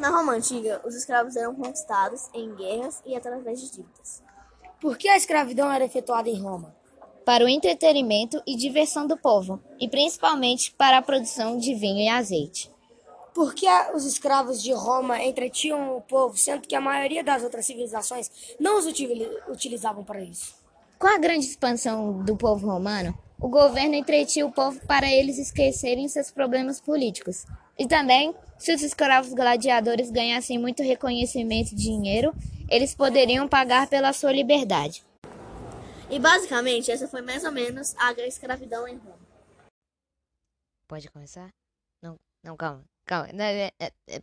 Na Roma antiga, os escravos eram conquistados em guerras e através de dívidas. Por que a escravidão era efetuada em Roma? Para o entretenimento e diversão do povo, e principalmente para a produção de vinho e azeite. Por que os escravos de Roma entretinham o povo, sendo que a maioria das outras civilizações não os utilizavam para isso? Com a grande expansão do povo romano, o governo entretinha o povo para eles esquecerem seus problemas políticos. E também, se os escravos gladiadores ganhassem muito reconhecimento e dinheiro, eles poderiam pagar pela sua liberdade. E basicamente, essa foi mais ou menos a escravidão em Roma. Pode começar? Não, não, calma, calma. É, é, é,